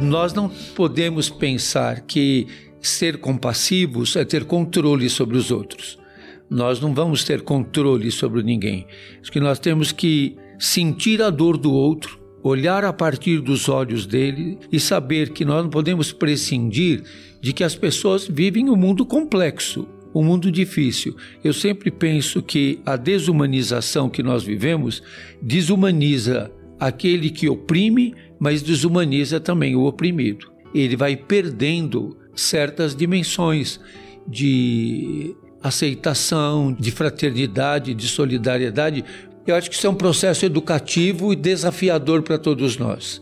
Nós não podemos pensar que ser compassivos é ter controle sobre os outros. Nós não vamos ter controle sobre ninguém. Acho que nós temos que sentir a dor do outro, olhar a partir dos olhos dele e saber que nós não podemos prescindir de que as pessoas vivem um mundo complexo, um mundo difícil. Eu sempre penso que a desumanização que nós vivemos desumaniza aquele que oprime, mas desumaniza também o oprimido. Ele vai perdendo certas dimensões de aceitação, de fraternidade, de solidariedade. Eu acho que isso é um processo educativo e desafiador para todos nós.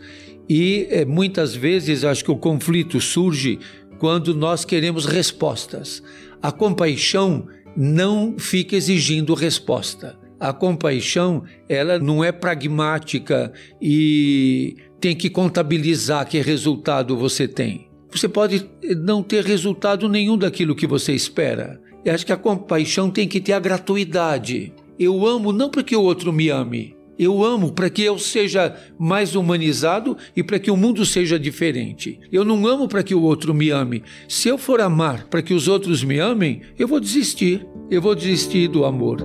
E é, muitas vezes acho que o conflito surge quando nós queremos respostas. A compaixão não fica exigindo resposta. A compaixão, ela não é pragmática e tem que contabilizar que resultado você tem. Você pode não ter resultado nenhum daquilo que você espera. Eu acho que a compaixão tem que ter a gratuidade. Eu amo não para que o outro me ame. Eu amo para que eu seja mais humanizado e para que o mundo seja diferente. Eu não amo para que o outro me ame. Se eu for amar para que os outros me amem, eu vou desistir. Eu vou desistir do amor.